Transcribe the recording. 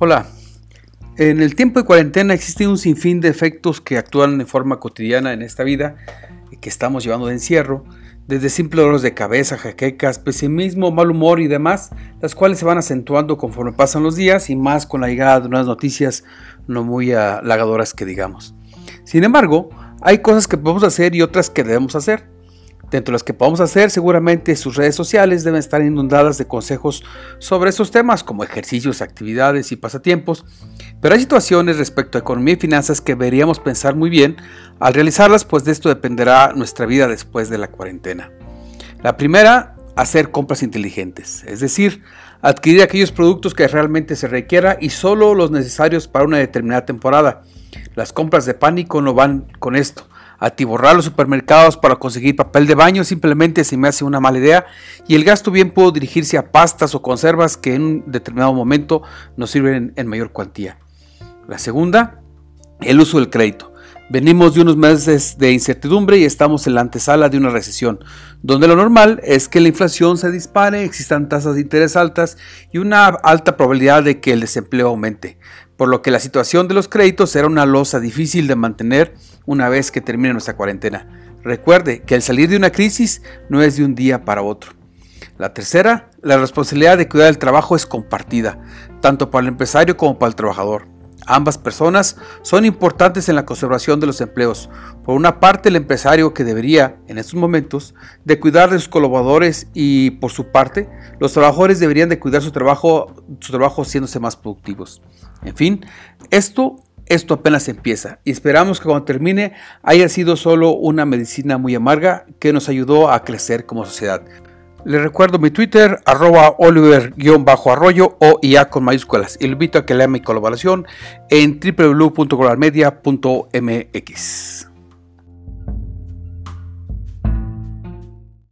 Hola. En el tiempo de cuarentena existe un sinfín de efectos que actúan de forma cotidiana en esta vida que estamos llevando de encierro, desde simples dolores de cabeza, jaquecas, pesimismo, mal humor y demás, las cuales se van acentuando conforme pasan los días y más con la llegada de unas noticias no muy halagadoras que digamos. Sin embargo, hay cosas que podemos hacer y otras que debemos hacer. Dentro de las que podemos hacer, seguramente sus redes sociales deben estar inundadas de consejos sobre estos temas, como ejercicios, actividades y pasatiempos, pero hay situaciones respecto a economía y finanzas que deberíamos pensar muy bien al realizarlas, pues de esto dependerá nuestra vida después de la cuarentena. La primera, hacer compras inteligentes, es decir, adquirir aquellos productos que realmente se requiera y solo los necesarios para una determinada temporada. Las compras de pánico no van con esto atiborrar los supermercados para conseguir papel de baño simplemente se me hace una mala idea y el gasto bien puede dirigirse a pastas o conservas que en un determinado momento nos sirven en mayor cuantía. La segunda, el uso del crédito. Venimos de unos meses de incertidumbre y estamos en la antesala de una recesión, donde lo normal es que la inflación se dispare, existan tasas de interés altas y una alta probabilidad de que el desempleo aumente, por lo que la situación de los créditos será una losa difícil de mantener una vez que termine nuestra cuarentena. Recuerde que el salir de una crisis no es de un día para otro. La tercera, la responsabilidad de cuidar el trabajo es compartida, tanto para el empresario como para el trabajador. Ambas personas son importantes en la conservación de los empleos. Por una parte, el empresario que debería, en estos momentos, de cuidar de sus colaboradores y por su parte, los trabajadores deberían de cuidar su trabajo, su trabajo haciéndose más productivos. En fin, esto, esto apenas empieza y esperamos que cuando termine haya sido solo una medicina muy amarga que nos ayudó a crecer como sociedad. Les recuerdo mi Twitter, arroba oliver-arroyo o IA con mayúsculas. Y le invito a que lea mi colaboración en www.globalmedia.mx.